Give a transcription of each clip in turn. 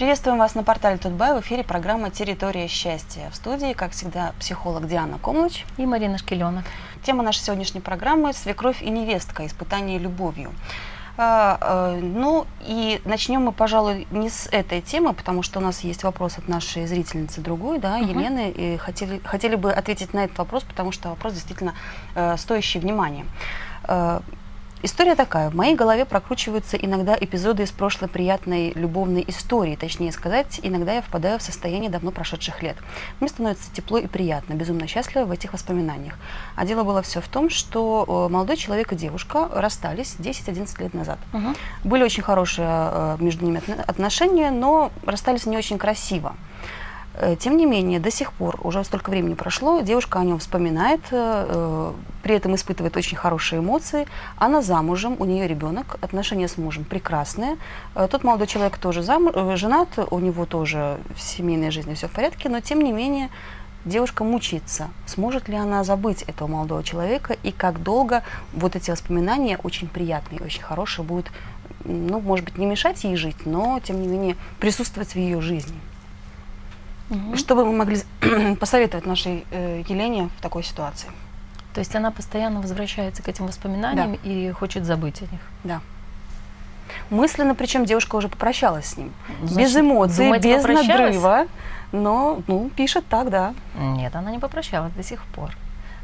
Приветствуем вас на портале Тутбай. В эфире программа «Территория счастья». В студии, как всегда, психолог Диана Комлыч и Марина Шкеленок. Тема нашей сегодняшней программы «Свекровь и невестка. Испытание любовью». А, а, ну и начнем мы, пожалуй, не с этой темы, потому что у нас есть вопрос от нашей зрительницы другой, да, uh-huh. Елены, и хотели, хотели бы ответить на этот вопрос, потому что вопрос действительно э, стоящий внимания. История такая. В моей голове прокручиваются иногда эпизоды из прошлой приятной любовной истории. Точнее сказать, иногда я впадаю в состояние давно прошедших лет. Мне становится тепло и приятно, безумно счастливо в этих воспоминаниях. А дело было все в том, что э, молодой человек и девушка расстались 10-11 лет назад. Угу. Были очень хорошие э, между ними отношения, но расстались не очень красиво. Э, тем не менее, до сих пор, уже столько времени прошло, девушка о нем вспоминает, э, при этом испытывает очень хорошие эмоции. Она замужем, у нее ребенок, отношения с мужем прекрасные. Э, тот молодой человек тоже зам, женат, у него тоже в семейной жизни все в порядке, но тем не менее девушка мучится. Сможет ли она забыть этого молодого человека и как долго вот эти воспоминания очень приятные, очень хорошие будут, ну, может быть, не мешать ей жить, но тем не менее присутствовать в ее жизни. Угу. Что бы вы могли посоветовать нашей э, Елене в такой ситуации? То есть она постоянно возвращается к этим воспоминаниям да. и хочет забыть о них. Да. Мысленно, причем девушка уже попрощалась с ним. Значит, без эмоций, думаете, без надрыва. Но, ну, пишет так, да. Нет, она не попрощалась до сих пор.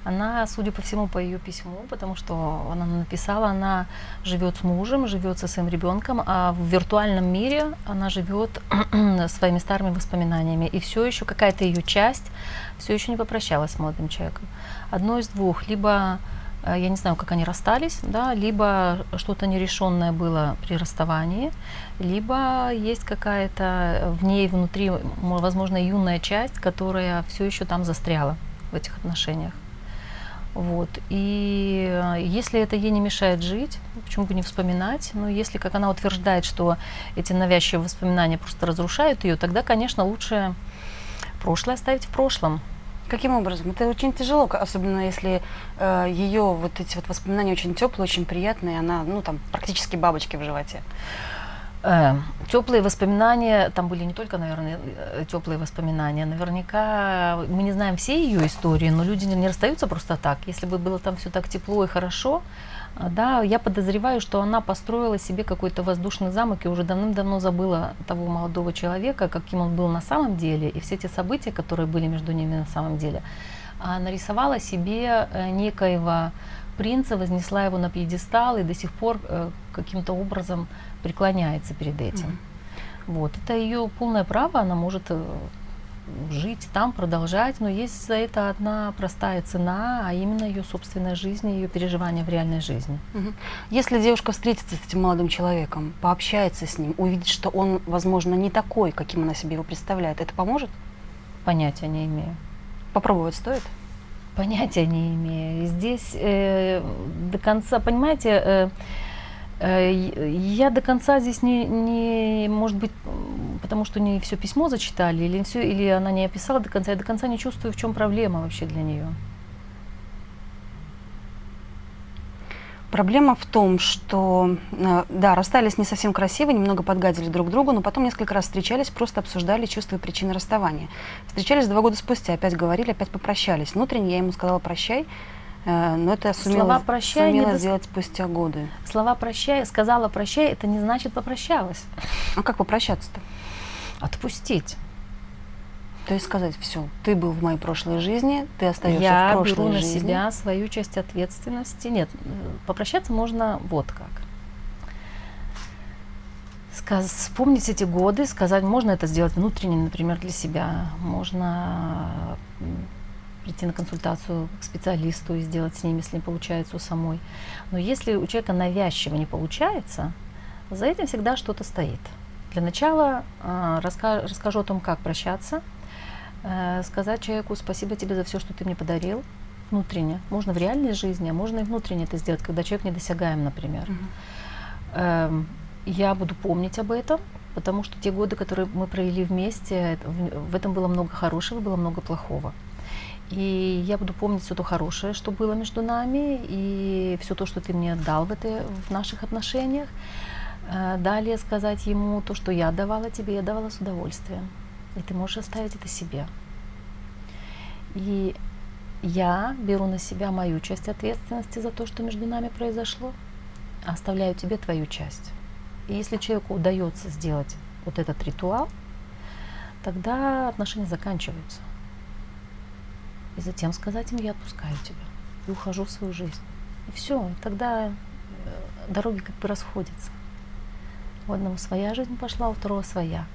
Она, судя по всему, по ее письму, потому что она написала, она живет с мужем, живет со своим ребенком, а в виртуальном мире она живет своими старыми воспоминаниями. И все еще какая-то ее часть все еще не попрощалась с молодым человеком. Одно из двух. Либо э, я не знаю, как они расстались, да, либо что-то нерешенное было при расставании, либо есть какая-то в ней внутри, возможно, юная часть, которая все еще там застряла в этих отношениях. Вот. И э, если это ей не мешает жить, почему бы не вспоминать? Но если, как она утверждает, что эти навязчивые воспоминания просто разрушают ее, тогда, конечно, лучше прошлое оставить в прошлом. Каким образом? Это очень тяжело, особенно если э, ее вот эти вот воспоминания очень теплые, очень приятные, она, ну, там, практически бабочки в животе. Э, теплые воспоминания, там были не только, наверное, э, теплые воспоминания. Наверняка мы не знаем все ее истории, но люди не расстаются просто так. Если бы было там все так тепло и хорошо, э, да, я подозреваю, что она построила себе какой-то воздушный замок и уже давным-давно забыла того молодого человека, каким он был на самом деле, и все те события, которые были между ними на самом деле. Нарисовала себе некоего принца, вознесла его на пьедестал и до сих пор каким-то образом преклоняется перед этим. Mm-hmm. Вот. Это ее полное право, она может э, жить там, продолжать, но есть за это одна простая цена, а именно ее собственная жизнь, ее переживания в реальной жизни. Угу. Если девушка встретится с этим молодым человеком, пообщается с ним, увидит, что он, возможно, не такой, каким она себе его представляет, это поможет? Понятия не имею. Попробовать стоит? Понятия не имею. Здесь э, до конца, понимаете, э, Э, я до конца здесь не, не, может быть, потому что не все письмо зачитали, или, все, или она не описала до конца, я до конца не чувствую, в чем проблема вообще для нее. Проблема в том, что, э, да, расстались не совсем красиво, немного подгадили друг другу, но потом несколько раз встречались, просто обсуждали чувства и причины расставания. Встречались два года спустя, опять говорили, опять попрощались. Внутренне я ему сказала «прощай», Э, но это сумела, Слова прощай сумела не сделать спустя годы. Слова прощай, сказала прощай, это не значит попрощалась. А как попрощаться-то? Отпустить. То есть сказать, все, ты был в моей прошлой жизни, ты остаешься Я в прошлой беру жизни. на себя свою часть ответственности. Нет, попрощаться можно вот как. Сказ, вспомнить эти годы, сказать, можно это сделать внутренне, например, для себя. Можно прийти на консультацию к специалисту и сделать с ним, если не получается у самой. Но если у человека навязчиво не получается, за этим всегда что-то стоит. Для начала э, раска расскажу о том, как прощаться, э, сказать человеку спасибо тебе за все, что ты мне подарил, внутренне. Можно в реальной жизни, а можно и внутренне это сделать, когда человек недосягаем, например. Mm-hmm. Э, я буду помнить об этом, потому что те годы, которые мы провели вместе, в, в этом было много хорошего, было много плохого. И я буду помнить все то хорошее, что было между нами, и все то, что ты мне дал в, этой, в наших отношениях. Э, далее сказать ему то, что я давала тебе, я давала с удовольствием. И ты можешь оставить это себе. И я беру на себя мою часть ответственности за то, что между нами произошло, оставляю тебе твою часть. И если человеку удается сделать вот этот ритуал, тогда отношения заканчиваются. И затем сказать им, я отпускаю тебя и ухожу в свою жизнь. И все, тогда э, дороги как бы расходятся. У одного своя жизнь пошла, у второго своя.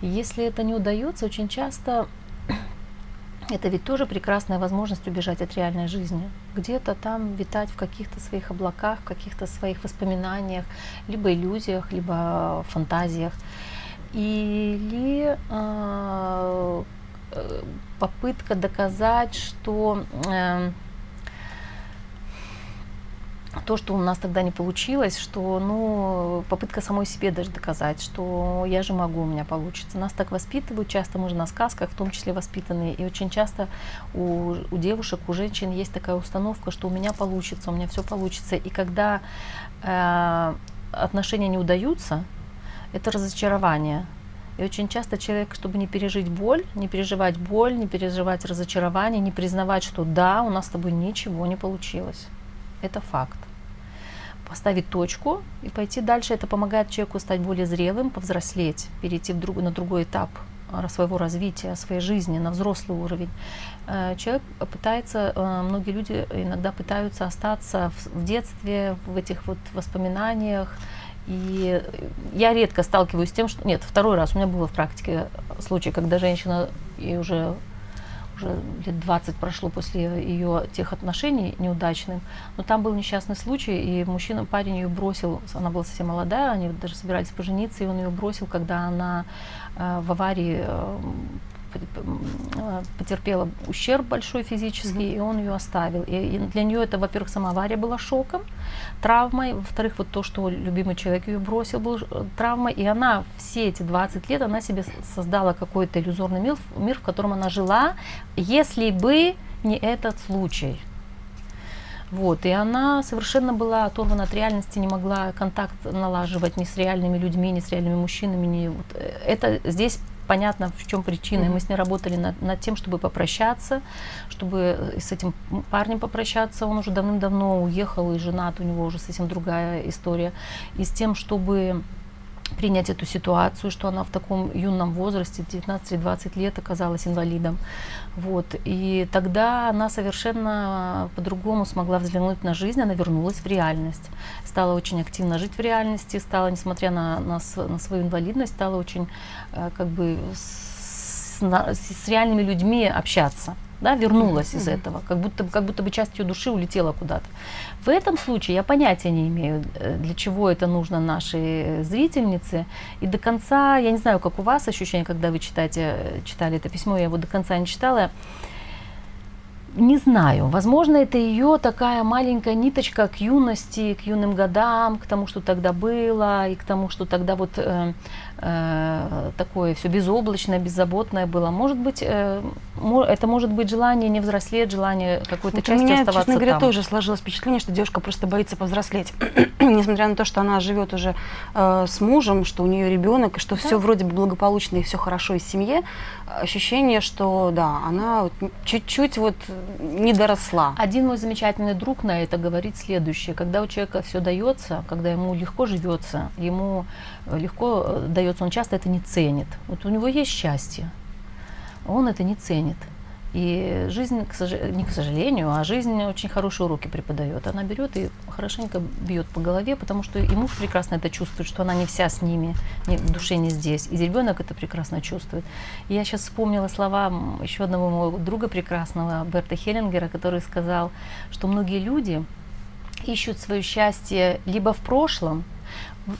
Если это не удается, очень часто это ведь тоже прекрасная возможность убежать от реальной жизни. Где-то там витать в каких-то своих облаках, в каких-то своих воспоминаниях, либо иллюзиях, либо фантазиях. Или э, попытка доказать, что э, то, что у нас тогда не получилось, что, ну, попытка самой себе даже доказать, что я же могу, у меня получится. Нас так воспитывают, часто мы же на сказках, в том числе воспитанные, и очень часто у, у девушек, у женщин есть такая установка, что у меня получится, у меня все получится. И когда э, отношения не удаются, это разочарование. И очень часто человек, чтобы не пережить боль, не переживать боль, не переживать разочарование, не признавать, что да, у нас с тобой ничего не получилось это факт. Поставить точку и пойти дальше, это помогает человеку стать более зрелым, повзрослеть, перейти в друг, на другой этап а, своего развития, своей жизни на взрослый уровень. Э, человек пытается, э, многие люди иногда пытаются остаться в детстве, в этих вот воспоминаниях. И я редко сталкиваюсь с тем, что... Нет, второй раз у меня было в практике случай, когда женщина и уже уже лет 20 прошло после ее тех отношений неудачных, но там был несчастный случай, и мужчина, парень ее бросил, она была совсем молодая, они даже собирались пожениться, и он ее бросил, когда она э, в аварии Э, потерпела ущерб большой физический, mm-hmm. и он ее оставил. И, и для нее это, во-первых, сама авария была шоком, травмой, во-вторых, вот то, что любимый человек ее бросил, был э, травмой, и она все эти 20 лет, она себе создала какой-то иллюзорный мир, мир, в котором она жила, если бы не этот случай. Вот, и она совершенно была оторвана от реальности, не могла контакт налаживать ни с реальными людьми, ни с реальными мужчинами. Ни, вот, э, это здесь понятно, в чем причина. Mm-hmm. Мы с ней работали над, над тем, чтобы попрощаться, чтобы с этим парнем попрощаться. Он уже давным-давно уехал и женат, у него уже совсем другая история. И с тем, чтобы принять эту ситуацию, что она в таком юном возрасте, 19-20 лет, оказалась инвалидом. Вот. И тогда она совершенно по-другому смогла взглянуть на жизнь, она вернулась в реальность, стала очень активно жить в реальности, стала, несмотря на, на, на свою инвалидность, стала очень э, как бы с, на, с реальными людьми общаться да, вернулась из этого, как будто, как будто бы часть ее души улетела куда-то. В этом случае я понятия не имею, э, для чего это нужно нашей зрительнице. И до конца, я не знаю, как у вас ощущение, когда вы читаете, э, читали это письмо, я его до конца не читала. Не знаю, возможно, это ее такая маленькая ниточка к юности, к юным годам, к тому, что тогда было, и к тому, что тогда вот э, э, такое все безоблачное, беззаботное было. Может быть, э, это может быть желание не взрослеть, желание какой-то вот частью у меня, оставаться честно говоря, там. тоже сложилось впечатление, что девушка просто боится повзрослеть. Несмотря на то, что она живет уже э, с мужем, что у нее ребенок, и что да. все вроде бы благополучно и все хорошо из семьи, ощущение, что да, она чуть-чуть вот не доросла. Один мой замечательный друг на это говорит следующее. Когда у человека все дается, когда ему легко живется, ему легко э, дается, он часто это не ценит. Вот у него есть счастье, он это не ценит. И жизнь, к сож... не к сожалению, а жизнь очень хорошие уроки преподает. Она берет и хорошенько бьет по голове, потому что и муж прекрасно это чувствует, что она не вся с ними, не, в душе не здесь. И ребенок это прекрасно чувствует. И я сейчас вспомнила слова еще одного моего друга прекрасного, Берта Хеллингера, который сказал, что многие люди ищут свое счастье либо в прошлом,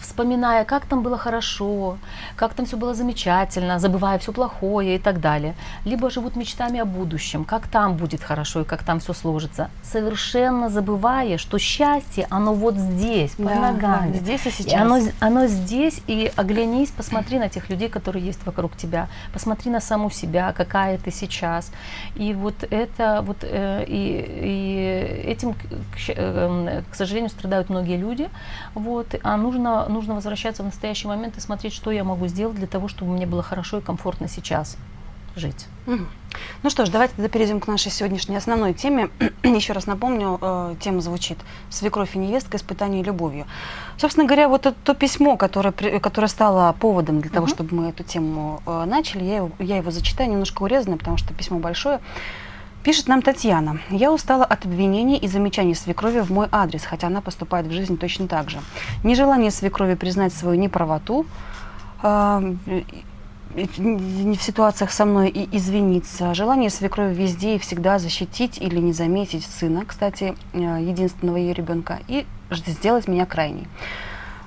вспоминая, как там было хорошо, как там все было замечательно, забывая все плохое и так далее. Либо живут мечтами о будущем, как там будет хорошо и как там все сложится, совершенно забывая, что счастье, оно вот здесь, под да, ногами. Да, здесь и сейчас. И оно, оно здесь, и оглянись, посмотри на тех людей, которые есть вокруг тебя, посмотри на саму себя, какая ты сейчас. И вот это, вот, э, и, и этим, к, э, к сожалению, страдают многие люди, вот, а нужно нужно, нужно возвращаться в настоящий момент и смотреть, что я могу сделать для того, чтобы мне было хорошо и комфортно сейчас жить. Ну что ж, давайте тогда перейдем к нашей сегодняшней основной теме. Еще раз напомню, э, тема звучит «Свекровь и невестка. Испытание любовью». Собственно говоря, вот это то письмо, которое, которое стало поводом для того, угу. чтобы мы эту тему э, начали, я его, я его зачитаю немножко урезанно, потому что письмо большое. Пишет нам Татьяна. «Я устала от обвинений и замечаний свекрови в мой адрес, хотя она поступает в жизни точно так же. Нежелание свекрови признать свою неправоту, э, в ситуациях со мной и извиниться. Желание свекрови везде и всегда защитить или не заметить сына, кстати, э, единственного ее ребенка, и сделать меня крайней.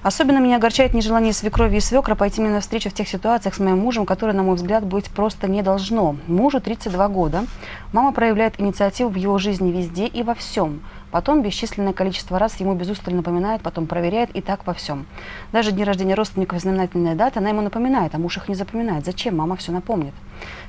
Особенно меня огорчает нежелание свекрови и свекра пойти мне навстречу в тех ситуациях с моим мужем, которые, на мой взгляд, быть просто не должно. Мужу 32 года. Мама проявляет инициативу в его жизни везде и во всем. Потом бесчисленное количество раз ему без устали напоминает, потом проверяет и так во всем. Даже дни рождения родственников и знаменательная дата, она ему напоминает, а муж их не запоминает. Зачем? Мама все напомнит.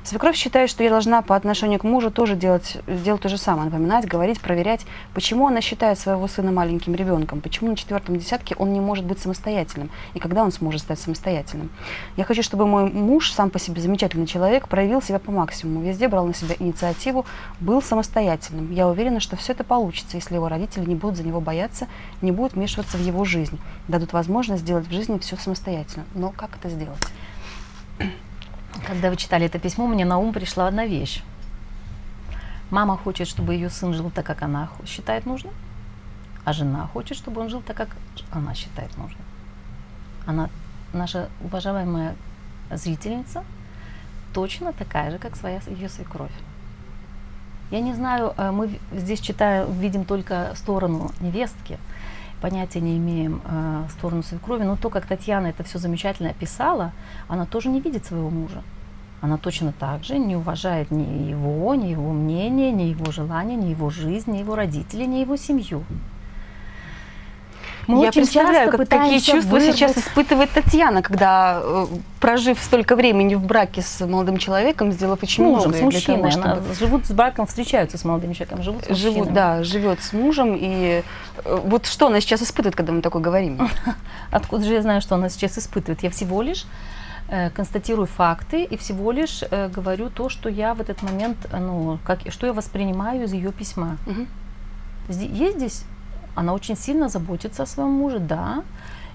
Свекровь считает, что я должна по отношению к мужу тоже делать, делать то же самое, напоминать, говорить, проверять, почему она считает своего сына маленьким ребенком, почему на четвертом десятке он не может быть самостоятельным, и когда он сможет стать самостоятельным. Я хочу, чтобы мой муж, сам по себе замечательный человек, проявил себя по максимуму, везде брал на себя инициативу, был самостоятельным. Я уверена, что все это получится, если его родители не будут за него бояться, не будут вмешиваться в его жизнь, дадут возможность сделать в жизни все самостоятельно. Но как это сделать? Когда вы читали это письмо, мне на ум пришла одна вещь. Мама хочет, чтобы ее сын жил так, как она считает нужным, а жена хочет, чтобы он жил так, как она считает нужным. Она, наша уважаемая зрительница, точно такая же, как своя ее свекровь. Я не знаю, э, мы здесь читаем, видим только сторону невестки, понятия не имеем э, сторону свекрови, но то, как Татьяна это все замечательно описала, она тоже не видит своего мужа. Она точно так же не уважает ни его, ни его мнение, ни его желания, ни его жизнь, ни его родителей, ни его семью. Мы Я очень представляю, как, какие чувства вырвать... сейчас испытывает Татьяна, когда, э, прожив столько времени в браке с молодым человеком, сделав очень мужем, многое с мужчиной. Того, чтобы... Она живут с браком, встречаются с молодым человеком, живут с мужчиной. Живут, да, живет с мужем. И э, вот что она сейчас испытывает, когда мы такое говорим? Откуда же я знаю, что она сейчас испытывает? Я всего лишь э, констатирую факты и всего лишь э, говорю то, что я в этот момент, ну, как, что я воспринимаю из ее письма. Угу. Есть здесь она очень сильно заботится о своем муже, да,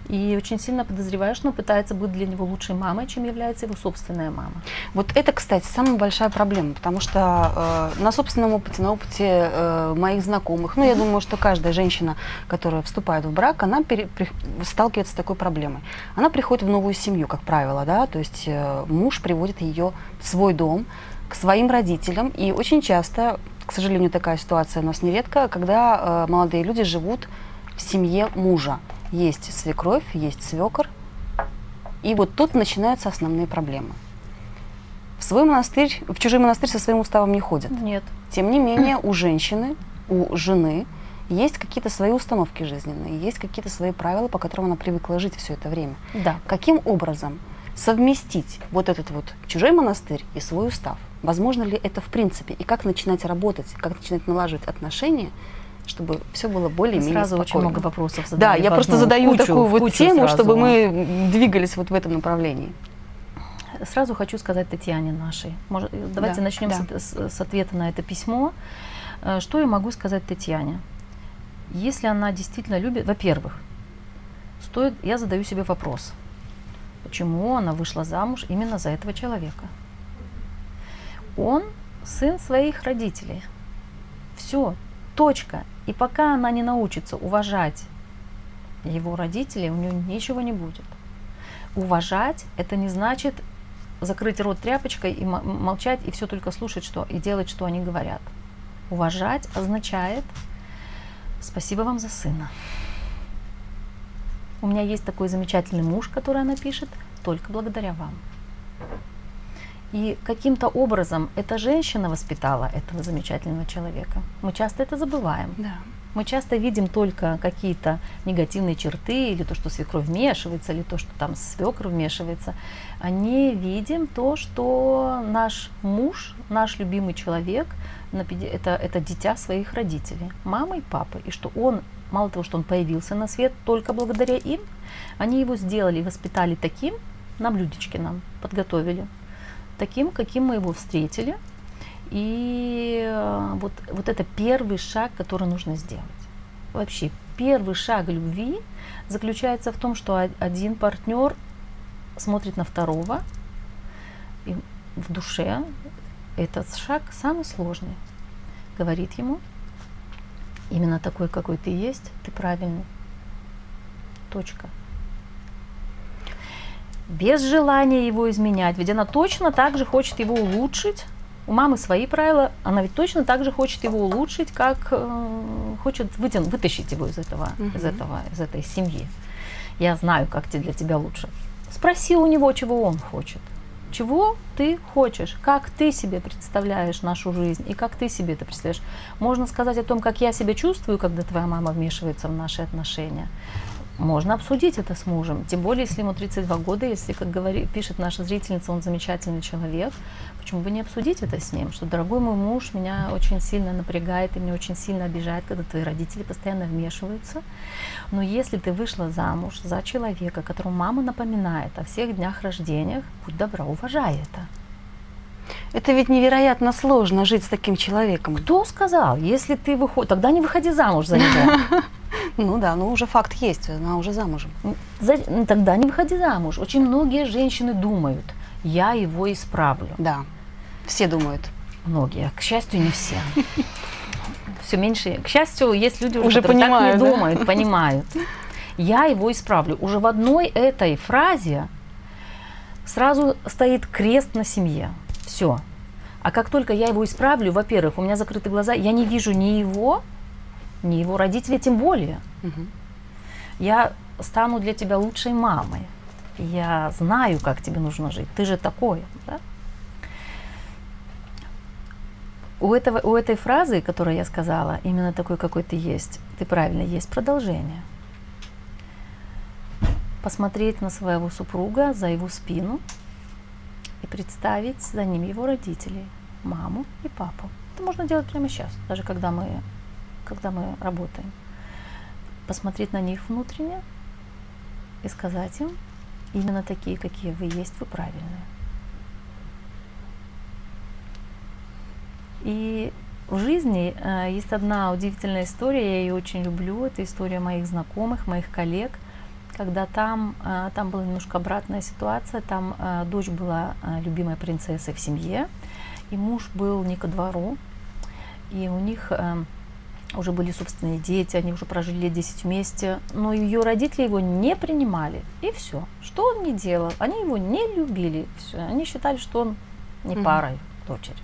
и очень сильно подозреваю, что она пытается быть для него лучшей мамой, чем является его собственная мама. Вот это, кстати, самая большая проблема, потому что э, на собственном опыте, на опыте э, моих знакомых, ну, я думаю, что каждая женщина, которая вступает в брак, она пере, при, сталкивается с такой проблемой. Она приходит в новую семью, как правило, да, то есть э, муж приводит ее в свой дом, к своим родителям, и очень часто к сожалению, такая ситуация у нас нередко, когда э, молодые люди живут в семье мужа. Есть свекровь, есть свекор. И вот тут начинаются основные проблемы. В свой монастырь, в чужой монастырь со своим уставом не ходят. Нет. Тем не менее, у женщины, у жены есть какие-то свои установки жизненные, есть какие-то свои правила, по которым она привыкла жить все это время. Да. Каким образом совместить вот этот вот чужой монастырь и свой устав? Возможно ли это в принципе? И как начинать работать, как начинать налаживать отношения, чтобы все было более-менее Сразу спокойно. очень много вопросов Да, я просто задаю кучу, такую вот тему, сразу. чтобы мы двигались вот в этом направлении. Сразу хочу сказать Татьяне нашей. Может, давайте да, начнем да. С, с ответа на это письмо. Э, что я могу сказать Татьяне? Если она действительно любит, во-первых, стоит, я задаю себе вопрос, почему она вышла замуж именно за этого человека? Он сын своих родителей. Все, точка. И пока она не научится уважать его родителей, у нее ничего не будет. Уважать это не значит закрыть рот тряпочкой и молчать и все только слушать, что и делать, что они говорят. Уважать означает спасибо вам за сына. У меня есть такой замечательный муж, который она пишет, только благодаря вам. И каким-то образом эта женщина воспитала этого замечательного человека. Мы часто это забываем. Да. Мы часто видим только какие-то негативные черты, или то, что свекровь вмешивается, или то, что там свекр вмешивается. А не видим то, что наш муж, наш любимый человек это, это дитя своих родителей, мамы и папы, и что он, мало того, что он появился на свет только благодаря им, они его сделали и воспитали таким, на блюдечке нам подготовили, таким, каким мы его встретили. И э, вот, вот это первый шаг, который нужно сделать. Вообще, первый шаг любви заключается в том, что один партнер смотрит на второго, и в душе этот шаг самый сложный. Говорит ему, именно такой, какой ты есть, ты правильный. Точка. Без желания его изменять. Ведь она точно так же хочет его улучшить. У мамы свои правила, она ведь точно так же хочет его улучшить, как э, хочет вытян- вытащить его из этого, из Мгм. этого, из этой семьи. Я знаю, как те- для тебя лучше. Спроси у него, чего он хочет. Чего ты хочешь? Как ты себе представляешь нашу жизнь? И как ты себе это представляешь? Можно сказать о том, как я себя чувствую, когда твоя мама вмешивается в наши отношения. Можно обсудить это с мужем. Тем более, если ему 32 года, если, как говорит, пишет наша зрительница, он замечательный человек. Почему бы не обсудить это с ним? Что, дорогой мой муж, меня очень сильно напрягает и меня очень сильно обижает, когда твои родители постоянно вмешиваются. Но если ты вышла замуж за человека, которому мама напоминает о всех днях рождениях, будь добра, уважай это. Это ведь невероятно сложно жить с таким человеком. Кто сказал, если ты выходишь, тогда не выходи замуж за него. Ну да, ну уже факт есть, она уже замужем. За- Тогда не выходи замуж. Очень многие женщины думают, я его исправлю. Да, все думают. Многие, к счастью, не все. Все меньше. К счастью, есть люди, уже, понимают, так не думают, понимают. Я его исправлю. Уже в одной этой фразе сразу стоит крест на семье. Все. А как только я его исправлю, во-первых, у меня закрыты глаза, я не вижу ни его, ни его родителей, тем более. Мгм. Я стану для тебя лучшей мамой. Я знаю, как тебе нужно жить. Ты же такой. Да? У, этого, у этой фразы, которую я сказала, именно такой, какой ты есть, ты правильно, есть продолжение. Посмотреть на своего супруга за его спину и представить за ним его родителей, маму и папу. Это можно делать прямо сейчас, даже когда мы, когда мы работаем. Посмотреть на них внутренне и сказать им, именно такие, какие вы есть, вы правильные. И в жизни э, есть одна удивительная история, я ее очень люблю. Это история моих знакомых, моих коллег, когда там, э, там была немножко обратная ситуация. Там э, дочь была э, любимой принцессой в семье, и муж был не ко двору, и у них уже были собственные дети, они уже прожили лет 10 вместе, но ее родители его не принимали. И все. Что он не делал? Они его не любили. Всё. Они считали, что он не пара дочери.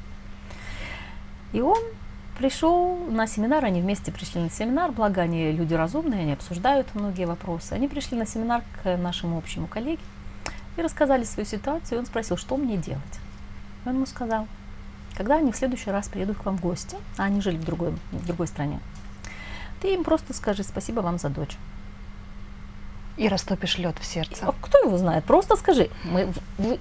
И он пришел на семинар, они вместе пришли на семинар, благо они люди разумные, они обсуждают многие вопросы. Они пришли на семинар к нашему общему коллеге и рассказали свою ситуацию. И он спросил, что мне делать. И он ему сказал, когда они в следующий раз приедут к вам в гости, а они жили в другой, в другой стране, ты им просто скажи спасибо вам за дочь. И растопишь лед в сердце. А кто его знает? Просто скажи. Мы, вы-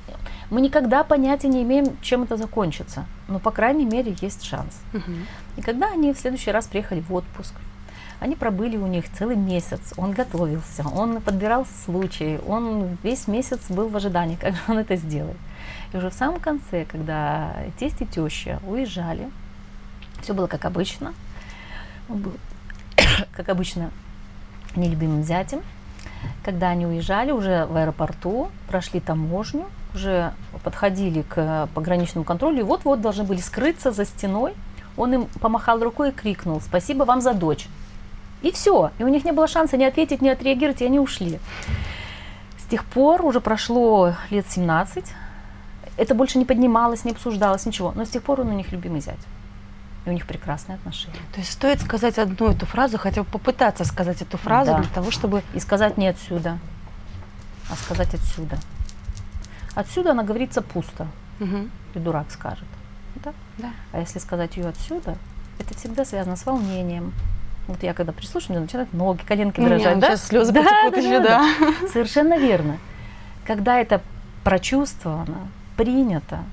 мы никогда понятия не имеем, чем это закончится. Но, по крайней мере, есть шанс. Мгм. И когда они в следующий раз приехали в отпуск, они пробыли у них целый месяц, он готовился, он подбирал случаи, он весь месяц был в ожидании, как же он это сделает. И уже в самом конце, когда тесть и теща уезжали, все было как обычно, он был, как обычно, нелюбимым зятем. Когда они уезжали уже в аэропорту, прошли таможню, уже подходили к пограничному контролю, и вот-вот должны были скрыться за стеной. Он им помахал рукой и крикнул «Спасибо вам за дочь». И все. И у них не было шанса ни ответить, ни отреагировать, и они ушли. С тех пор уже прошло лет 17. Это больше не поднималось, не обсуждалось, ничего. Но с тех пор он у них любимый зять. И у них прекрасные отношения. То есть стоит сказать одну эту фразу, хотя бы попытаться сказать эту фразу Да. для того, чтобы... И сказать не отсюда, а сказать отсюда. Отсюда она говорится пусто, Мгм. и дурак скажет. Да? Да. А если сказать ее отсюда, это всегда связано с волнением. Вот я когда прислушиваюсь, начинают ноги, коленки дрожать. да? сейчас слезы Да, потекут да, еще, да, да. да. Совершенно верно. Когда это прочувствовано, принято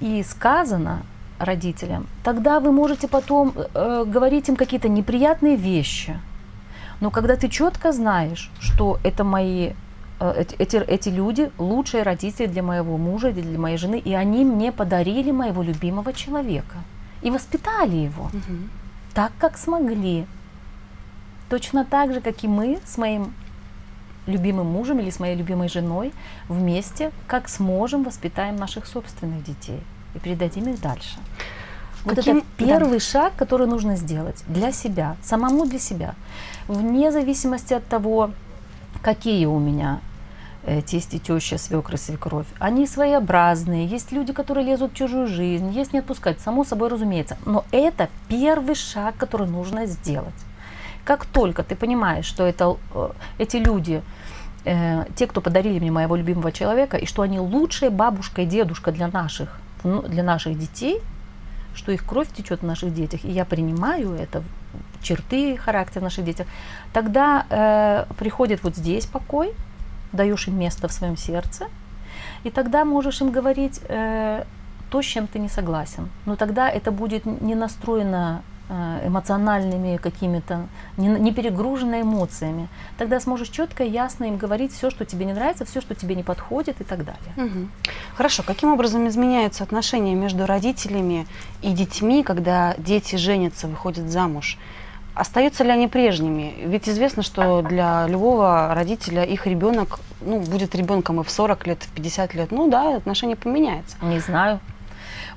и сказано, родителям, тогда вы можете потом э, говорить им какие-то неприятные вещи. Но когда ты четко знаешь, что это мои э, эти, эти люди лучшие родители для моего мужа, для моей жены, и они мне подарили моего любимого человека и воспитали его угу. так, как смогли. Точно так же, как и мы с моим любимым мужем или с моей любимой женой вместе, как сможем, воспитаем наших собственных детей и передадим их дальше. Вот Каким? это первый да. шаг, который нужно сделать для себя, самому для себя, вне зависимости от того, какие у меня э, тесть и теща, свекры, свекровь. Они своеобразные, есть люди, которые лезут в чужую жизнь, есть не отпускать, само собой разумеется. Но это первый шаг, который нужно сделать. Как только ты понимаешь, что это, э, эти люди, э, те, кто подарили мне моего любимого человека, и что они лучшая бабушка и дедушка для наших, для наших детей, что их кровь течет в наших детях, и я принимаю это, черты характера в наших детях, тогда э, приходит вот здесь покой, даешь им место в своем сердце, и тогда можешь им говорить э, то, с чем ты не согласен. Но тогда это будет не настроено эмоциональными какими-то, не, не перегружена эмоциями. Тогда сможешь четко и ясно им говорить все, что тебе не нравится, все, что тебе не подходит и так далее. Угу. Хорошо. Каким образом изменяются отношения между родителями и детьми, когда дети женятся, выходят замуж? Остаются ли они прежними? Ведь известно, что для любого родителя их ребенок ну, будет ребенком и в 40 лет, и в 50 лет. Ну да, отношения поменяются. Не знаю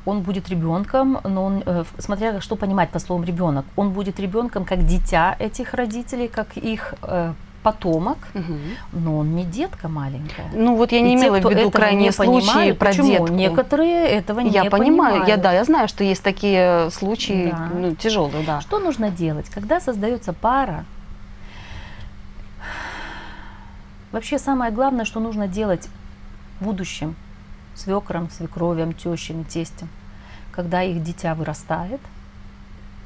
он будет ребенком, но он, э, смотря что понимать по словам ребенок, он будет ребенком как дитя этих родителей, как их э, потомок, угу. но он не детка маленькая. Ну вот я не и имела те, в виду крайние случаи понимают, про почему? детку. Некоторые этого не я понимаю, понимают. Я да, я знаю, что есть такие случаи да. ну, тяжелые, да. Что нужно делать, когда создается пара? Вообще самое главное, что нужно делать в будущем свекром, свекровям, тещам, тестем, когда их дитя вырастает,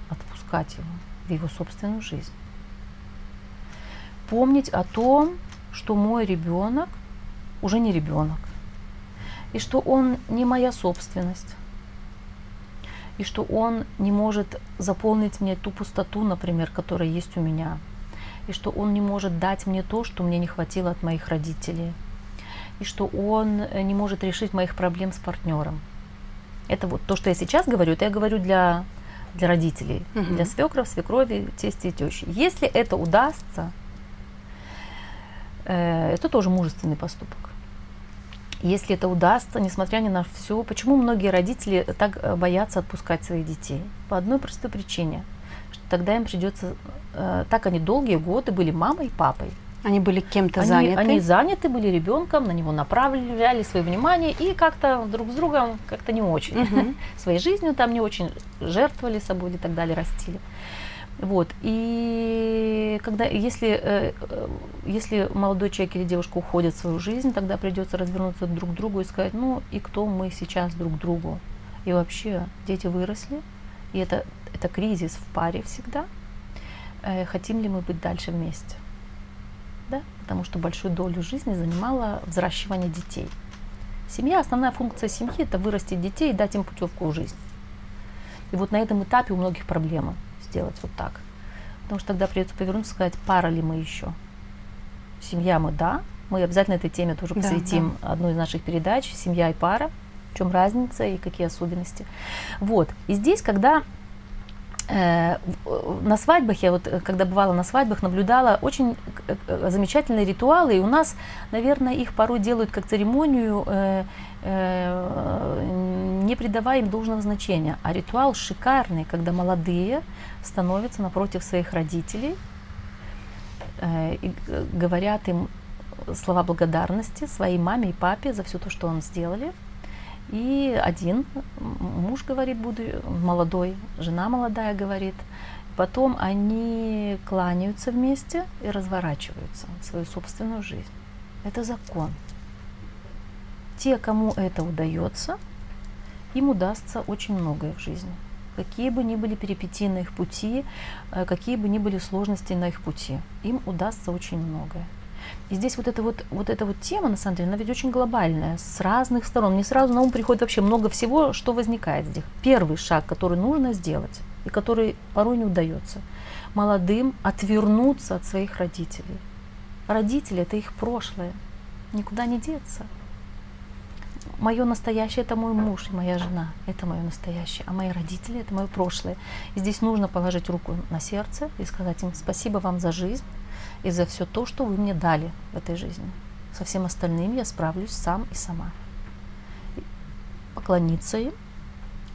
отпускать его в его собственную жизнь. Помнить о том, что мой ребенок уже не ребенок, и что он не моя собственность, и что он не может заполнить мне ту пустоту, например, которая есть у меня, и что он не может дать мне то, что мне не хватило от моих родителей – и что он э, не может решить моих проблем с партнером. Это вот то, что я сейчас говорю, это я говорю для, для родителей, угу. для свекров, свекрови, тести и тещи. Если это удастся, э, это тоже мужественный поступок. Если это удастся, несмотря ни на все, почему многие родители так э, боятся отпускать своих детей? По одной простой причине, что тогда им придется, э, так они долгие годы были мамой и папой, они были кем-то они, заняты? Они заняты были ребенком, на него направляли свое внимание и как-то друг с другом как-то не очень. Угу. Своей жизнью там не очень жертвовали собой и так далее, растили. Вот. И когда, если, э, э, если молодой человек или девушка уходит в свою жизнь, тогда придется развернуться друг к другу и сказать, ну и кто мы сейчас друг другу. И вообще дети выросли, и это, это кризис в паре всегда. Э, хотим ли мы быть дальше вместе? Да, потому что большую долю жизни занимала взращивание детей. Семья, основная функция семьи – это вырастить детей и дать им путевку в жизнь. И вот на этом этапе у многих проблемы сделать вот так. Потому что тогда придется повернуться и сказать, пара ли мы еще. Семья мы – да, мы обязательно этой теме тоже посвятим да, да. одну из наших передач «Семья и пара», в чем разница и какие особенности. Вот. И здесь, когда на свадьбах, я вот э, когда бывала на свадьбах, наблюдала очень э, замечательные ритуалы, и у нас, наверное, их порой делают как церемонию, не придавая им должного значения. А ритуал шикарный, когда молодые становятся напротив своих родителей и говорят им слова благодарности своей маме и папе за все то, что он сделали – и один муж говорит, буду молодой, жена молодая говорит. Потом они кланяются вместе и разворачиваются в свою собственную жизнь. Это закон. Те, кому это удается, им удастся очень многое в жизни. Какие бы ни были перипетии на их пути, э, какие бы ни были сложности на их пути, им удастся очень многое. И здесь вот эта вот, вот эта вот тема, на самом деле, она ведь очень глобальная, с разных сторон. Мне сразу на ум приходит вообще много всего, что возникает здесь. Первый шаг, который нужно сделать, и который порой не удается, молодым отвернуться от своих родителей. Родители – это их прошлое, никуда не деться. Мое настоящее – это мой муж и моя жена, это мое настоящее, а мои родители – это мое прошлое. И здесь нужно положить руку на сердце и сказать им спасибо вам за жизнь, и за все то, что вы мне дали в этой жизни. Со всем остальным я справлюсь сам и сама. Поклониться им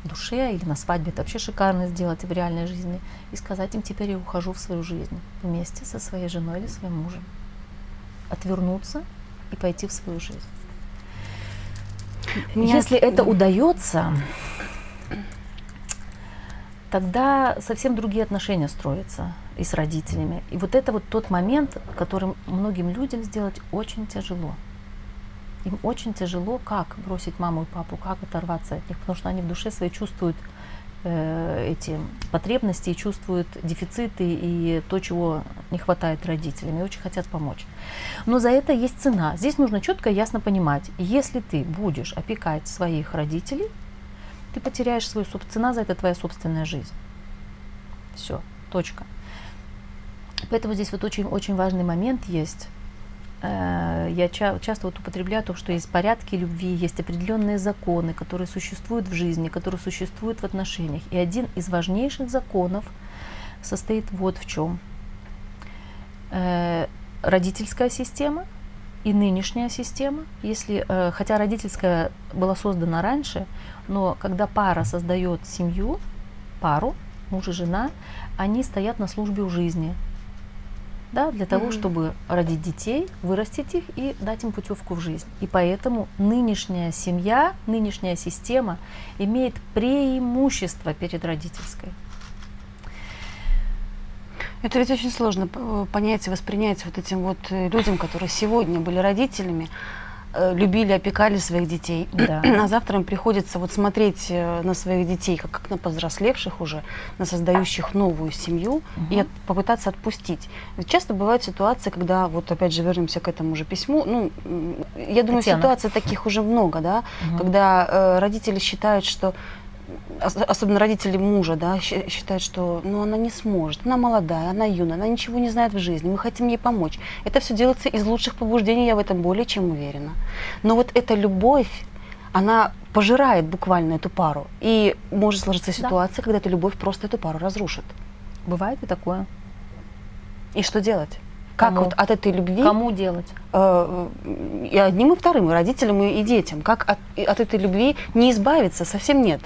душе или на свадьбе, это вообще шикарно сделать в реальной жизни, и сказать им, теперь я ухожу в свою жизнь вместе со своей женой или своим мужем. Отвернуться и пойти в свою жизнь. Меня... Если это удается, тогда совсем другие отношения строятся и с родителями. И вот это вот тот момент, который многим людям сделать очень тяжело. Им очень тяжело, как бросить маму и папу, как оторваться от них, потому что они в душе своей чувствуют э, эти потребности и чувствуют дефициты и то, чего не хватает родителям, и очень хотят помочь. Но за это есть цена. Здесь нужно четко и ясно понимать, если ты будешь опекать своих родителей, ты потеряешь свою цена за это твоя собственная жизнь. Все, точка. Поэтому здесь вот очень, очень важный момент есть. Э, я ча- часто вот употребляю то, что есть порядки любви, есть определенные законы, которые существуют в жизни, которые существуют в отношениях. И один из важнейших законов состоит вот в чем. Э, родительская система и нынешняя система, если, э, хотя родительская была создана раньше, но когда пара создает семью, пару, муж и жена, они стоят на службе у жизни, да, для того, mm-hmm. чтобы родить детей, вырастить их и дать им путевку в жизнь. И поэтому нынешняя семья, нынешняя система имеет преимущество перед родительской. Это ведь очень сложно понять и воспринять вот этим вот э, людям, которые сегодня были родителями. Э, любили, опекали своих детей. Да. А завтра им приходится вот смотреть э, на своих детей, как, как на повзрослевших уже, на создающих новую семью, угу. и от, попытаться отпустить. Ведь часто бывают ситуации, когда, вот опять же вернемся к этому же письму, ну, я думаю, Татьяна. ситуаций таких уже много, да, угу. когда э, родители считают, что особенно родители мужа, да, считают, что ну, она не сможет, она молодая, она юная, она ничего не знает в жизни, мы хотим ей помочь. Это все делается из лучших побуждений, я в этом более чем уверена. Но вот эта любовь, она пожирает буквально эту пару. И может сложиться ситуация, да. когда эта любовь просто эту пару разрушит. Бывает и такое. И что делать? Как Кому? вот от этой любви... Кому делать? Э, и одним, и вторым, и родителям, и детям. Как от, от этой любви не избавиться? Совсем нет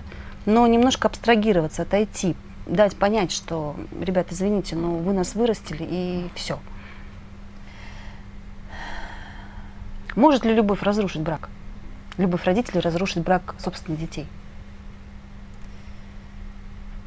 но немножко абстрагироваться, отойти, дать понять, что, ребята, извините, но вы нас вырастили и все. Может ли любовь разрушить брак? Любовь родителей разрушить брак собственных детей?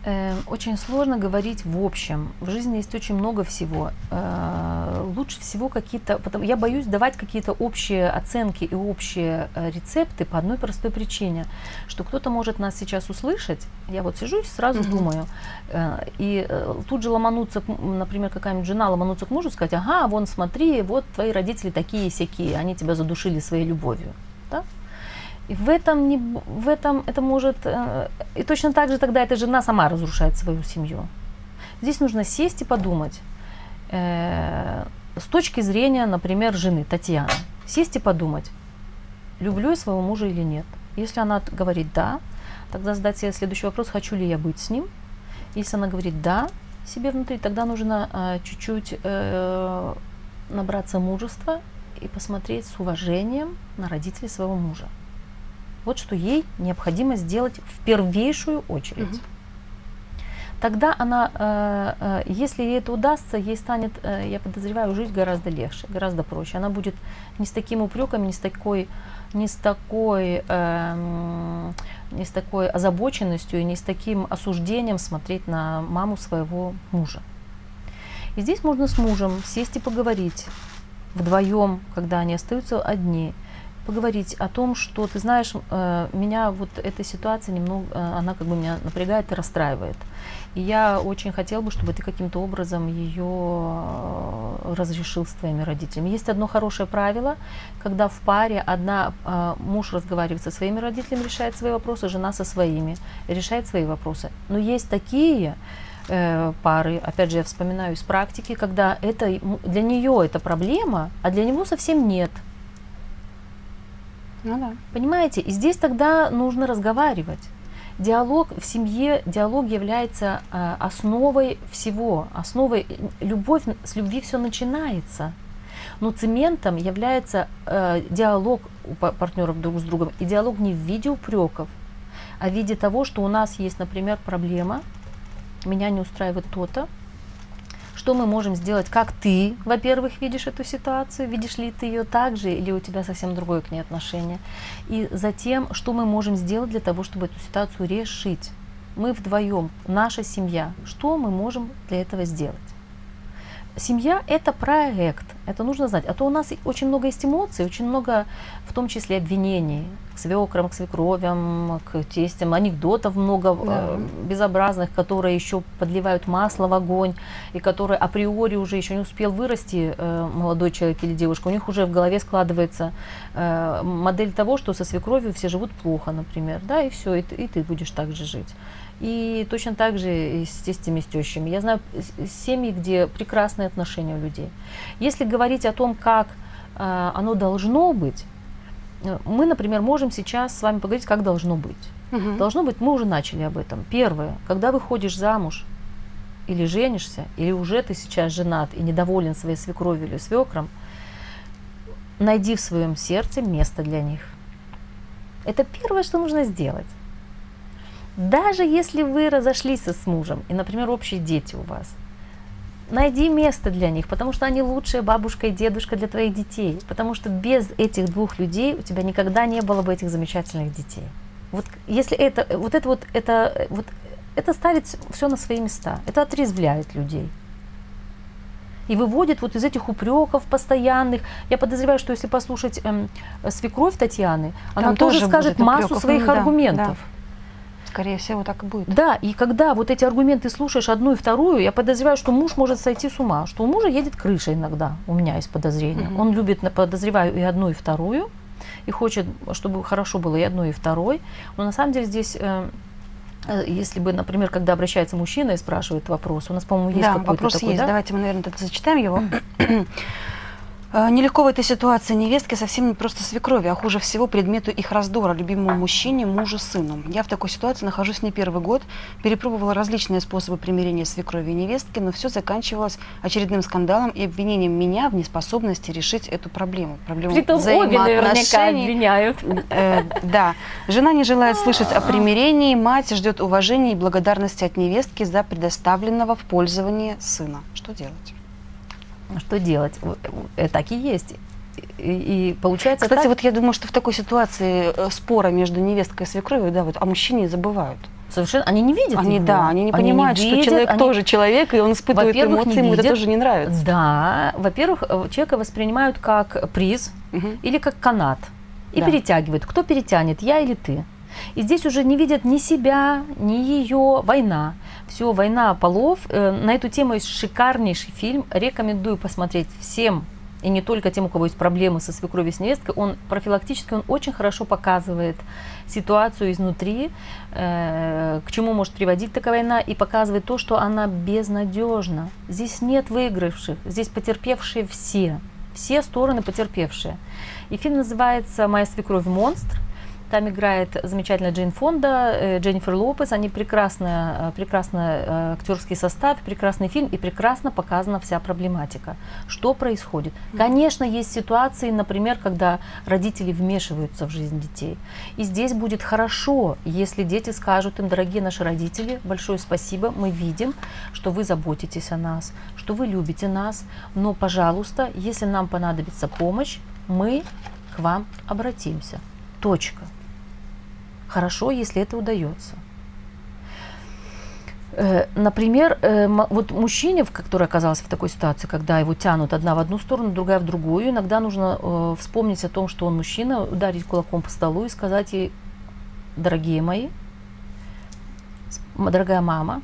Эм, очень сложно говорить в общем. В жизни есть очень много всего. Э, лучше всего какие-то... Я боюсь давать какие-то общие оценки и общие э, рецепты по одной простой причине, что кто-то может нас сейчас услышать. Я вот сижу и сразу mm-hmm. думаю. Э, и тут же ломануться, например, какая-нибудь жена ломануться к мужу, сказать, ага, вон смотри, вот твои родители такие сякие, они тебя задушили своей любовью. Да? И в этом, не, в этом это может... Э, и точно так же тогда эта жена сама разрушает свою семью. Здесь нужно сесть и подумать. Э, с точки зрения, например, жены Татьяны. Сесть и подумать, люблю я своего мужа или нет. Если она говорит «да», тогда задать себе следующий вопрос, хочу ли я быть с ним. Если она говорит «да» себе внутри, тогда нужно э, чуть-чуть э, набраться мужества и посмотреть с уважением на родителей своего мужа. Вот что ей необходимо сделать в первейшую очередь. Угу. Тогда она, э, э, если ей это удастся, ей станет, э, я подозреваю, жить гораздо легче, гораздо проще. Она будет не с таким упреком, не с такой, не с такой, эм, не с такой озабоченностью и не с таким осуждением смотреть на маму своего мужа. И здесь можно с мужем сесть и поговорить вдвоем, когда они остаются одни, поговорить о том, что, ты знаешь, э, меня вот эта ситуация немного, э, она как бы меня напрягает и расстраивает. И я очень хотела бы, чтобы ты каким-то образом ее э, разрешил с твоими родителями. Есть одно хорошее правило, когда в паре одна муж разговаривает со своими родителями, решает свои вопросы, жена со своими, решает свои вопросы. Но есть такие, пары, опять же, я вспоминаю из практики, когда это для нее это проблема, а для него совсем нет. Ну да. Понимаете? И здесь тогда нужно разговаривать. Диалог в семье, диалог является э, основой всего, основой любовь, с любви все начинается. Но цементом является э, диалог у партнеров друг с другом. И диалог не в виде упреков, а в виде того, что у нас есть, например, проблема, меня не устраивает то-то, что мы можем сделать, как ты, во-первых, видишь эту ситуацию, видишь ли ты ее так же, или у тебя совсем другое к ней отношение. И затем, что мы можем сделать для того, чтобы эту ситуацию решить. Мы вдвоем, наша семья, что мы можем для этого сделать? Семья – это проект, это нужно знать. А то у нас очень много есть эмоций, очень много, в том числе, обвинений к свекрам, к свекровям, к тестям, анекдотов много да. э, безобразных, которые еще подливают масло в огонь, и которые априори уже еще не успел вырасти э, молодой человек или девушка. У них уже в голове складывается э, модель того, что со свекровью все живут плохо, например, да, и все, и ты, и ты будешь так же жить. И точно так же и с тестями, с тещами. Я знаю семьи, где прекрасные отношения у людей. Если говорить о том, как э, оно должно быть, э, мы, например, можем сейчас с вами поговорить, как должно быть. Угу. Должно быть, мы уже начали об этом. Первое, когда выходишь замуж или женишься, или уже ты сейчас женат и недоволен своей свекровью или свекром, найди в своем сердце место для них. Это первое, что нужно сделать. Даже если вы разошлись с мужем, и, например, общие дети у вас, найди место для них, потому что они лучшая бабушка и дедушка для твоих детей. Потому что без этих двух людей у тебя никогда не было бы этих замечательных детей. Вот если это, вот это вот, это, вот это ставит все на свои места. Это отрезвляет людей. И выводит вот из этих упреков постоянных. Я подозреваю, что если послушать эм, свекровь Татьяны, Там она тоже, тоже скажет массу упреков. своих ну, аргументов. Да. Скорее всего, так и будет. Да, и когда вот эти аргументы слушаешь одну и вторую, я подозреваю, что муж может сойти с ума, что у мужа едет крыша иногда, у меня есть подозрение. Угу. Он любит, подозреваю, и одну, и вторую, и хочет, чтобы хорошо было и одной, и второй. Но на самом деле здесь э, э, если бы, например, когда обращается мужчина и спрашивает вопрос, у нас, по-моему, есть да, какой-то вопрос такой, есть. Да? Давайте мы, наверное, зачитаем его. А, нелегко в этой ситуации невестке совсем не просто свекрови, а хуже всего предмету их раздора, любимому мужчине, мужу, сыну. Я в такой ситуации нахожусь не первый год, перепробовала различные способы примирения свекрови и невестки, но все заканчивалось очередным скандалом и обвинением меня в неспособности решить эту проблему. Проблему Притом обе наверняка обвиняют. Э, да. Жена не желает слышать о примирении, мать ждет уважения и благодарности от невестки за предоставленного в пользование сына. Что делать? Что делать? Э, так и есть. И, и получается. Кстати, так... вот я думаю, что в такой ситуации э, спора между невесткой и свекровью, да, вот, а мужчине забывают. Совершенно, они не видят Они, его. да, они не они понимают, не видят, что человек они... тоже человек, и он испытывает эмоции, ему это тоже не нравится. Да, во-первых, э, человека воспринимают как приз угу. или как канат и да. перетягивают. Кто перетянет, я или ты? И здесь уже не видят ни себя, ни ее, война. Все, война полов. Э, на эту тему есть шикарнейший фильм. Рекомендую посмотреть всем и не только тем, у кого есть проблемы со свекровью с невесткой, он профилактически, он очень хорошо показывает ситуацию изнутри, э, к чему может приводить такая война, и показывает то, что она безнадежна. Здесь нет выигравших, здесь потерпевшие все, все стороны потерпевшие. И фильм называется «Моя свекровь монстр», там играет замечательная Джейн Фонда, э, Дженнифер Лопес. Они прекрасный, прекрасный э, актерский состав, прекрасный фильм и прекрасно показана вся проблематика. Что происходит? Конечно, есть ситуации, например, когда родители вмешиваются в жизнь детей. И здесь будет хорошо, если дети скажут им, дорогие наши родители, большое спасибо, мы видим, что вы заботитесь о нас, что вы любите нас, но, пожалуйста, если нам понадобится помощь, мы к вам обратимся. Точка. Хорошо, если это удается. Э, например, э, вот мужчине, который оказался в такой ситуации, когда его тянут одна в одну сторону, другая в другую, иногда нужно э, вспомнить о том, что он мужчина, ударить кулаком по столу и сказать ей, дорогие мои, дорогая мама,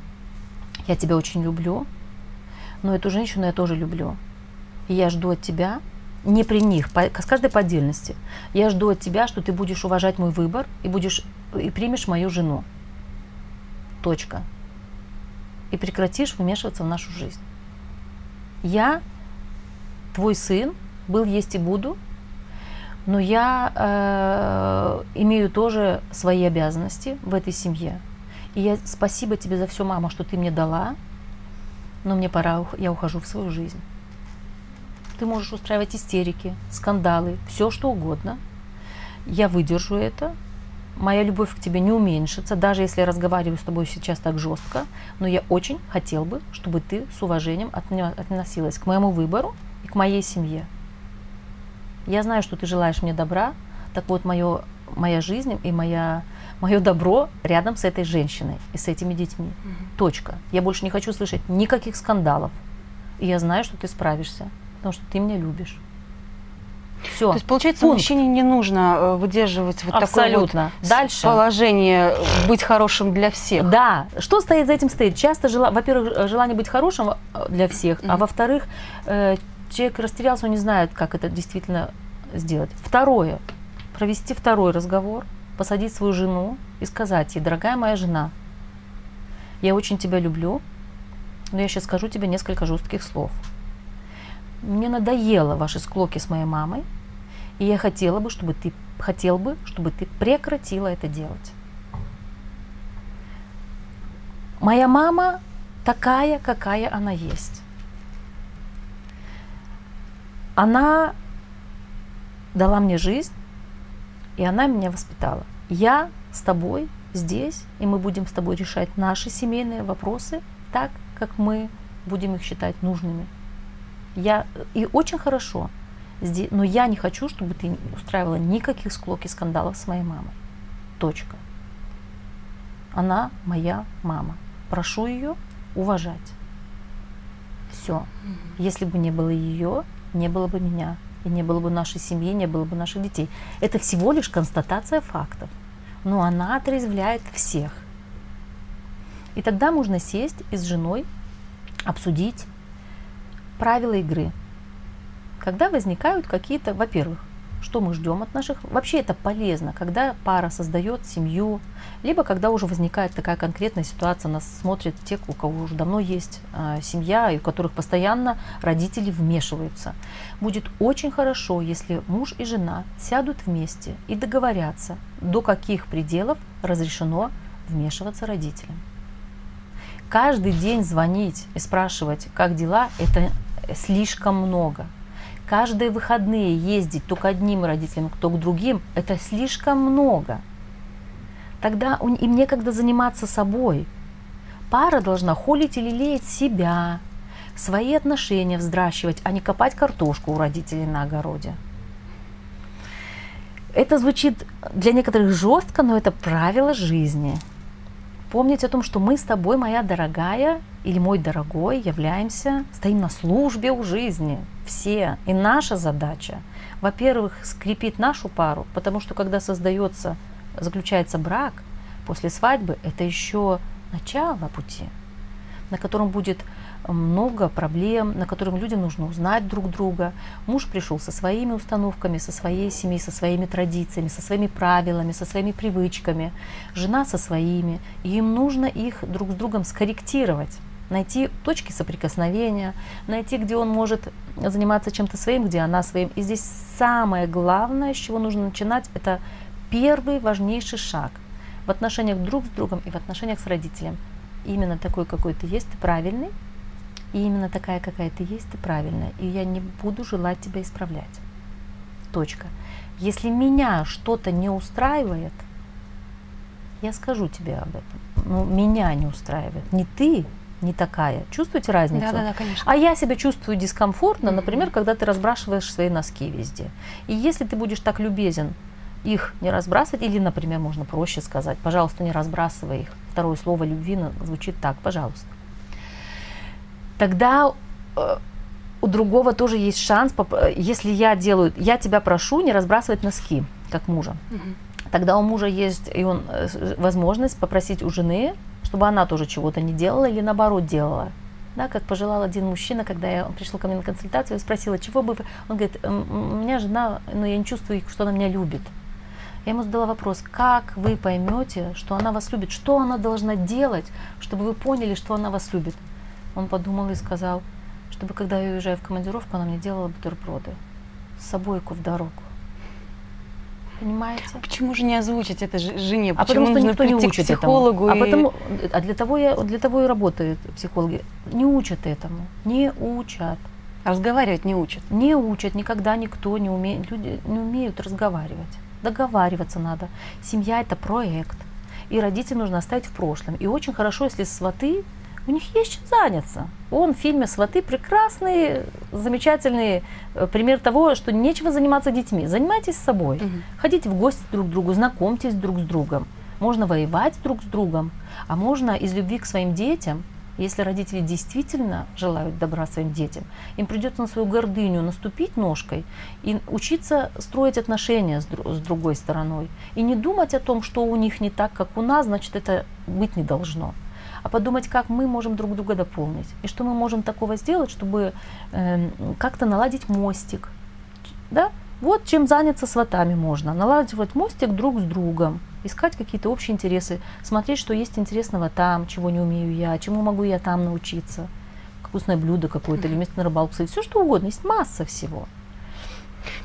я тебя очень люблю, но эту женщину я тоже люблю. И я жду от тебя, не при них, по, с каждой по отдельности, я жду от тебя, что ты будешь уважать мой выбор и будешь и примешь мою жену. Точка. И прекратишь вмешиваться в нашу жизнь. Я, твой сын, был, есть и буду, но я э, имею тоже свои обязанности в этой семье. И я спасибо тебе за все, мама, что ты мне дала, но мне пора, я ухожу в свою жизнь. Ты можешь устраивать истерики, скандалы, все что угодно. Я выдержу это. Моя любовь к тебе не уменьшится, даже если я разговариваю с тобой сейчас так жестко. Но я очень хотел бы, чтобы ты с уважением относилась к моему выбору и к моей семье. Я знаю, что ты желаешь мне добра, так вот мое, моя жизнь и моя мое добро рядом с этой женщиной и с этими детьми. Угу. Точка. Я больше не хочу слышать никаких скандалов. И я знаю, что ты справишься, потому что ты меня любишь. Все. То есть, получается, Пункт. мужчине не нужно э, выдерживать вот Абсолютно. такое вот Дальше. положение быть хорошим для всех. Да. Что стоит за этим стоит? Часто, жела... во-первых, э, желание быть хорошим э, для всех, mm-hmm. а во-вторых, э, человек растерялся, он не знает, как это действительно сделать. Второе. Провести второй разговор посадить свою жену и сказать ей, дорогая моя жена, я очень тебя люблю, но я сейчас скажу тебе несколько жестких слов. Мне надоело ваши склоки с моей мамой, и я хотела бы, чтобы ты хотел бы, чтобы ты прекратила это делать. Моя мама такая, какая она есть. Она дала мне жизнь, и она меня воспитала. Я с тобой здесь, и мы будем с тобой решать наши семейные вопросы так, как мы будем их считать нужными. Я, и очень хорошо, но я не хочу, чтобы ты устраивала никаких склок и скандалов с моей мамой. Точка. Она моя мама. Прошу ее уважать. Все. Если бы не было ее, не было бы меня и не было бы нашей семьи, не было бы наших детей. Это всего лишь констатация фактов, но она отрезвляет всех. И тогда можно сесть и с женой обсудить правила игры. Когда возникают какие-то, во-первых, что мы ждем от наших. Вообще это полезно, когда пара создает семью, либо когда уже возникает такая конкретная ситуация, нас смотрят те, у кого уже давно есть э, семья, и у которых постоянно родители вмешиваются. Будет очень хорошо, если муж и жена сядут вместе и договорятся, до каких пределов разрешено вмешиваться родителям. Каждый день звонить и спрашивать, как дела, это слишком много каждые выходные ездить то к одним родителям, то к другим, это слишком много. Тогда им некогда заниматься собой. Пара должна холить или лелеять себя, свои отношения вздращивать, а не копать картошку у родителей на огороде. Это звучит для некоторых жестко, но это правило жизни. Помнить о том, что мы с тобой, моя дорогая, или мой дорогой, являемся, стоим на службе у жизни. Все. И наша задача, во-первых, скрепить нашу пару, потому что когда создается, заключается брак, после свадьбы, это еще начало пути, на котором будет много проблем, на котором людям нужно узнать друг друга. Муж пришел со своими установками, со своей семьей, со своими традициями, со своими правилами, со своими привычками. Жена со своими. И им нужно их друг с другом скорректировать найти точки соприкосновения, найти, где он может заниматься чем-то своим, где она своим. И здесь самое главное, с чего нужно начинать, это первый важнейший шаг в отношениях друг с другом и в отношениях с родителем. Именно такой, какой ты есть, ты правильный, и именно такая, какая ты есть, ты правильная. И я не буду желать тебя исправлять. Точка. Если меня что-то не устраивает, я скажу тебе об этом. Но меня не устраивает. Не ты, не такая. Чувствуете разницу? Да, да, да, конечно. А я себя чувствую дискомфортно, например, когда ты разбрашиваешь свои носки везде. И если ты будешь так любезен их не разбрасывать, или, например, можно проще сказать, пожалуйста, не разбрасывай их. Второе слово любви звучит так, пожалуйста. Тогда э, у другого тоже есть шанс, если я делаю, я тебя прошу не разбрасывать носки, как мужа. Угу. Тогда у мужа есть и он, э, возможность попросить у жены, чтобы она тоже чего-то не делала или наоборот делала. Да, как пожелал один мужчина, когда я, он пришел ко мне на консультацию, я спросила, чего бы вы... Он говорит, у меня жена, но я не чувствую, что она меня любит. Я ему задала вопрос, как вы поймете, что она вас любит, что она должна делать, чтобы вы поняли, что она вас любит. Он подумал и сказал, чтобы когда я уезжаю в командировку, она мне делала бутерброды с собойку в дорогу. Понимаете? Почему же не озвучить это жене? А Почему потому что никто не учит психологу этому. И... А, потому, а для, того я, для того и работают психологи. Не учат этому. Не учат. Разговаривать не учат? Не учат. Никогда никто не умеет. Люди не умеют разговаривать. Договариваться надо. Семья – это проект. И родителей нужно оставить в прошлом. И очень хорошо, если сваты у них есть чем заняться. Он в фильме «Сваты» прекрасный, замечательный э, пример того, что нечего заниматься детьми. Занимайтесь собой. Угу. Ходите в гости друг к другу, знакомьтесь друг с другом. Можно воевать друг с другом, а можно из любви к своим детям, если родители действительно желают добра своим детям, им придется на свою гордыню наступить ножкой и учиться строить отношения с, с другой стороной. И не думать о том, что у них не так, как у нас, значит, это быть не должно а подумать, как мы можем друг друга дополнить. И что мы можем такого сделать, чтобы э, как-то наладить мостик. Да? Вот чем заняться сватами можно. Наладить мостик друг с другом, искать какие-то общие интересы, смотреть, что есть интересного там, чего не умею я, чему могу я там научиться. Вкусное блюдо какое-то, или вместе на рыбалку, все что угодно. Есть масса всего.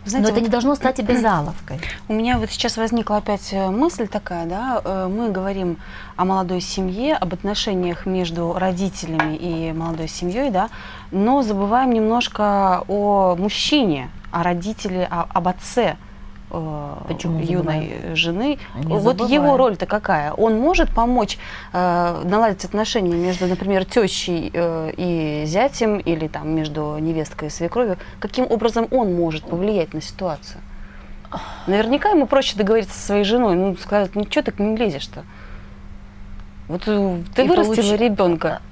Знаете, Но это вот не должно стать обязаловкой. У меня вот сейчас возникла опять э, мысль такая, да, э, мы говорим о молодой семье, об отношениях между родителями и молодой семьей, да, но забываем немножко о мужчине, о родителе, о, об отце. Э, Почему юной забываем? жены. Не вот забываем. его роль-то какая? Он может помочь э, наладить отношения между, например, тещей э, и зятем или там между невесткой и свекровью? Каким образом он может повлиять на ситуацию? Наверняка ему проще договориться со своей женой, ну сказать, ну что ты к ним лезешь-то? Вот э, ты и вырастила получ... ребенка.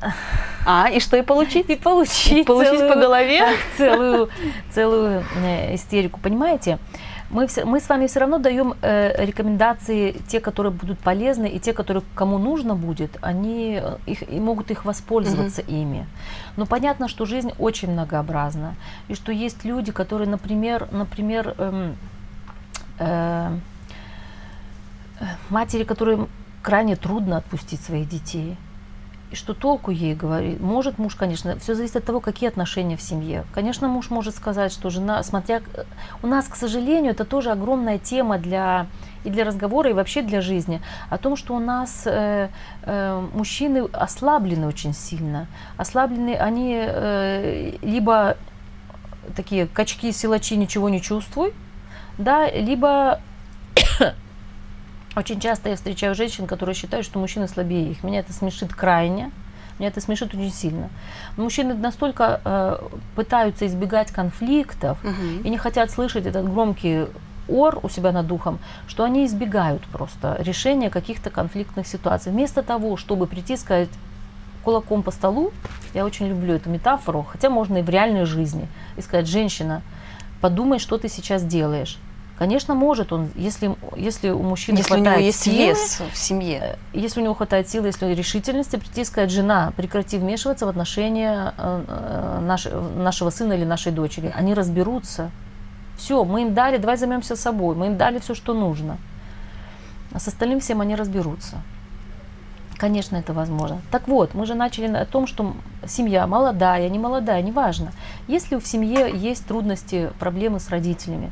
А, и что и получить? И получить. И получить целую, по голове? Целую, целую истерику, понимаете? Мы, все, мы с вами все равно даем э, рекомендации, те, которые будут полезны, и те, которые кому нужно будет, они э, их, и могут их воспользоваться mm-hmm. ими. Но понятно, что жизнь очень многообразна, и что есть люди, которые, например, например, эм, э, э, матери, которым крайне трудно отпустить своих детей. И что толку ей говорит? Может муж, конечно, все зависит от того, какие отношения в семье. Конечно, муж может сказать, что жена, смотря... У нас, к сожалению, это тоже огромная тема для и для разговора, и вообще для жизни, о том, что у нас э, э, мужчины ослаблены очень сильно. Ослаблены они э, либо такие качки, силачи, ничего не чувствуй, да, либо очень часто я встречаю женщин, которые считают, что мужчины слабее их. Меня это смешит крайне. Меня это смешит очень сильно. Мужчины настолько э, пытаются избегать конфликтов угу. и не хотят слышать этот громкий ор у себя над духом, что они избегают просто решения каких-то конфликтных ситуаций. Вместо того, чтобы прийти и сказать кулаком по столу, я очень люблю эту метафору, хотя можно и в реальной жизни, и сказать, женщина, подумай, что ты сейчас делаешь. Конечно, может он, если, если у мужчины если хватает у него есть силы, вес в семье. Э, если у него хватает силы, если решительности, прийти и сказать, жена, прекрати вмешиваться в отношения э, э, наш, нашего сына или нашей дочери. Они разберутся. Все, мы им дали, давай займемся собой, мы им дали все, что нужно. А с остальным всем они разберутся. Конечно, это возможно. Так вот, мы же начали о том, что семья молодая, не молодая, неважно. Если в семье есть трудности, проблемы с родителями,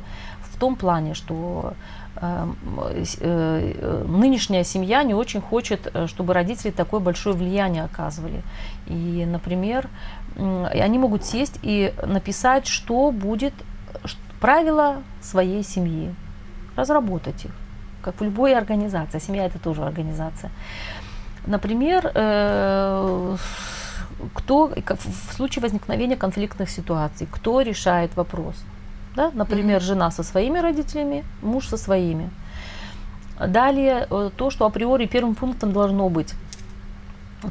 в том плане, что эм, э, э, нынешняя семья не очень хочет, э, чтобы родители такое большое влияние оказывали. И, например, они могут сесть и написать, что будет правила своей семьи, разработать их, как в любой организации. Семья это тоже организация. Например, кто в случае возникновения конфликтных ситуаций, кто решает вопрос – да? Например, mm-hmm. жена со своими родителями, муж со своими. Далее э, то, что априори первым пунктом должно быть.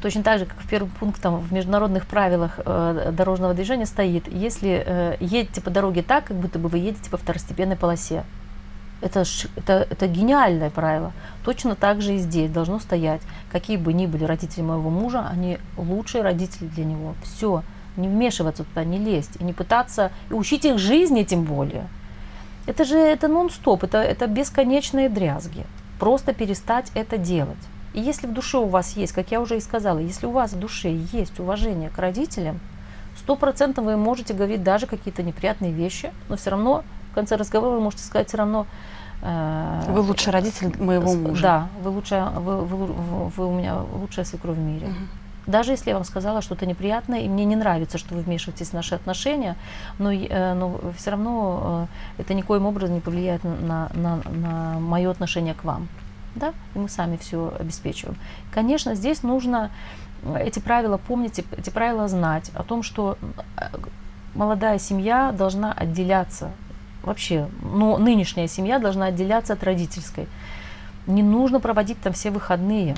Точно так же, как в первом пунктом в международных правилах э, дорожного движения стоит, если э, едете по дороге так, как будто бы вы едете по второстепенной полосе. Это, это, это гениальное правило. Точно так же и здесь должно стоять. Какие бы ни были родители моего мужа, они лучшие родители для него. Все. Не вмешиваться туда, не лезть. И не пытаться и учить их жизни тем более. Это же это нон-стоп, это, это бесконечные дрязги. Просто перестать это делать. И если в душе у вас есть, как я уже и сказала, если у вас в душе есть уважение к родителям, сто процентов вы можете говорить даже какие-то неприятные вещи, но все равно в конце разговора вы можете сказать все равно... Э, вы лучший родитель моего мужа. Да, вы, лучшая, вы, вы, вы, вы у меня лучшая свекровь в мире. Угу. Даже если я вам сказала что-то неприятное, и мне не нравится, что вы вмешиваетесь в наши отношения, но, э, но все равно э, это никоим образом не повлияет на, на, на мое отношение к вам да, и мы сами все обеспечиваем. Конечно, здесь нужно эти правила помнить, эти правила знать о том, что э, молодая семья должна отделяться вообще, но нынешняя семья должна отделяться от родительской. Не нужно проводить там все выходные.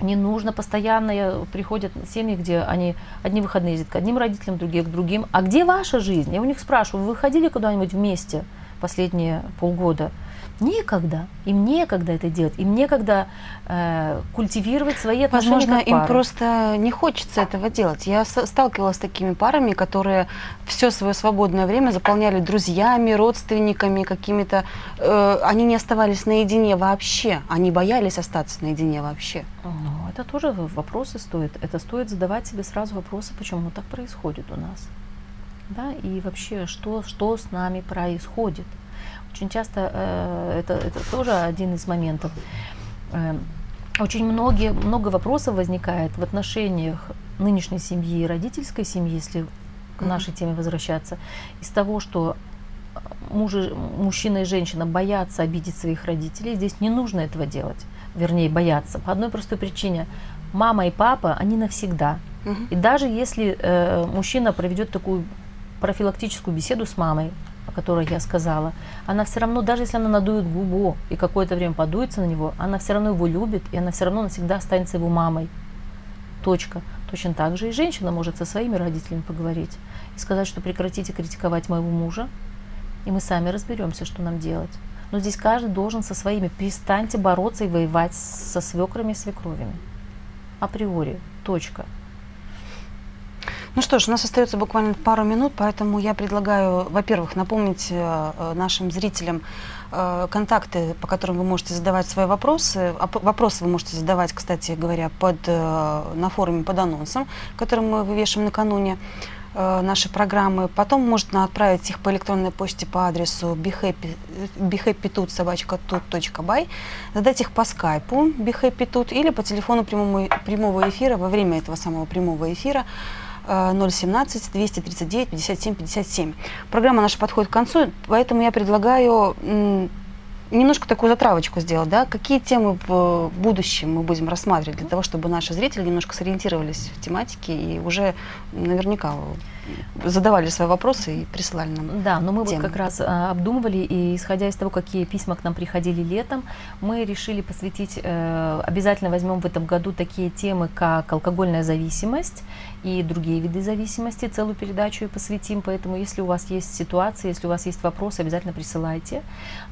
Не нужно постоянно приходят семьи, где они одни выходные ездят к одним родителям, другие к другим. А где ваша жизнь? Я у них спрашиваю, вы ходили куда-нибудь вместе последние полгода? Некогда. Им некогда это делать. Им некогда э, культивировать свои отношения Возможно, им просто не хочется этого делать. Я сталкивалась с такими парами, которые все свое свободное время заполняли друзьями, родственниками, какими-то... Э, они не оставались наедине вообще. Они боялись остаться наедине вообще. Ну, это тоже вопросы стоит. Это стоит задавать себе сразу вопросы, почему так происходит у нас. Да, и вообще, что, что с нами происходит. Очень часто э, это, это тоже один из моментов. Э, очень многие, много вопросов возникает в отношениях нынешней семьи и родительской семьи, если к нашей теме возвращаться, из того, что муж, мужчина и женщина боятся обидеть своих родителей. Здесь не нужно этого делать, вернее, бояться. По одной простой причине. Мама и папа, они навсегда. Угу. И даже если э, мужчина проведет такую профилактическую беседу с мамой, о которой я сказала, она все равно, даже если она надует губу и какое-то время подуется на него, она все равно его любит, и она все равно навсегда останется его мамой. Точка. Точно так же и женщина может со своими родителями поговорить и сказать, что прекратите критиковать моего мужа, и мы сами разберемся, что нам делать. Но здесь каждый должен со своими. Перестаньте бороться и воевать со свекрами и свекровями. Априори. Точка. Ну что ж, у нас остается буквально пару минут, поэтому я предлагаю, во-первых, напомнить э, э, нашим зрителям э, контакты, по которым вы можете задавать свои вопросы. Вопросы вы можете задавать, кстати говоря, под, на форуме под анонсом, который мы вывешиваем накануне нашей программы. Потом можно отправить их по электронной почте по адресу behappytut.by, задать их по скайпу behappytut или по телефону прямого, эфира во время этого самого прямого эфира 017 239 57 57. Программа наша подходит к концу, поэтому я предлагаю немножко такую затравочку сделать, да, какие темы в будущем мы будем рассматривать для того, чтобы наши зрители немножко сориентировались в тематике и уже наверняка задавали свои вопросы и присылали нам. Да, но мы темы. вот как раз а, обдумывали, и исходя из того, какие письма к нам приходили летом, мы решили посвятить, э, обязательно возьмем в этом году такие темы, как алкогольная зависимость и другие виды зависимости, целую передачу и посвятим, поэтому если у вас есть ситуация, если у вас есть вопросы, обязательно присылайте.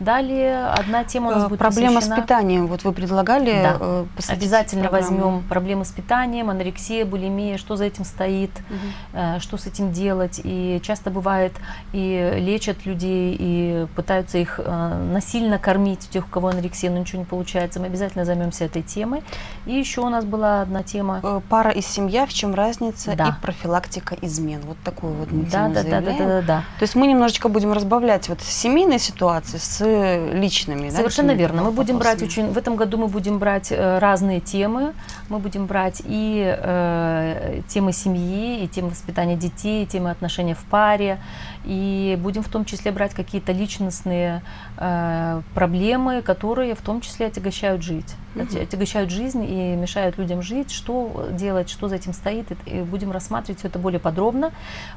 Далее одна тема у нас э, будет Проблема посвящена... с питанием, вот вы предлагали да. Э, Обязательно программу. возьмем проблемы с питанием, анорексия, булимия, что за этим стоит, угу. что с этим делать, и часто бывает и лечат людей, и пытаются их насильно кормить, тех, у кого анорексия, но ничего не получается. Мы обязательно займемся этой темой. И еще у нас была одна тема. Пара и семья, в чем разница, да. и профилактика измен. Вот такую вот мы да, да, да, да, да, да, да. То есть мы немножечко будем разбавлять вот семейные ситуации с личными. Совершенно да, верно. Мы будем брать очень, в этом году мы будем брать э, разные темы. Мы будем брать и э, темы семьи, и темы воспитания детей, детей, темы отношения в паре. И будем в том числе брать какие-то личностные э, проблемы, которые в том числе отягощают жить. угу. отягощают жизнь и мешают людям жить, что делать, что за этим стоит, и будем рассматривать все это более подробно.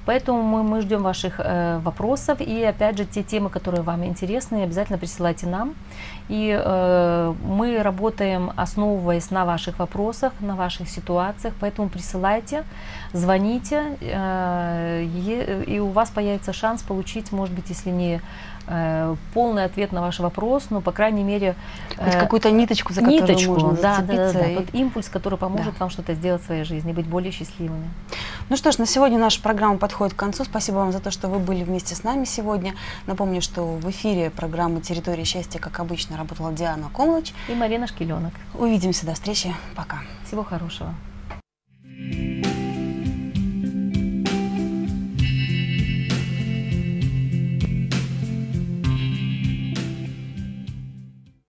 Поэтому мы, мы ждем ваших э, вопросов, и опять же, те темы, которые вам интересны, обязательно присылайте нам. И э, мы работаем, основываясь на ваших вопросах, на ваших ситуациях, поэтому присылайте, звоните, э, и у вас появится шанс получить, может быть, если не полный ответ на ваш вопрос, но, по крайней мере... Э, какую-то ниточку, за которую ниточку, можно да, да, да, да, и... тот импульс, который поможет да. вам что-то сделать в своей жизни, быть более счастливыми. Ну что ж, на сегодня наша программа подходит к концу. Спасибо вам за то, что вы были вместе с нами сегодня. Напомню, что в эфире программы «Территория счастья», как обычно, работала Диана Комлач и Марина Шкиленок. Увидимся, до встречи, пока. Всего хорошего.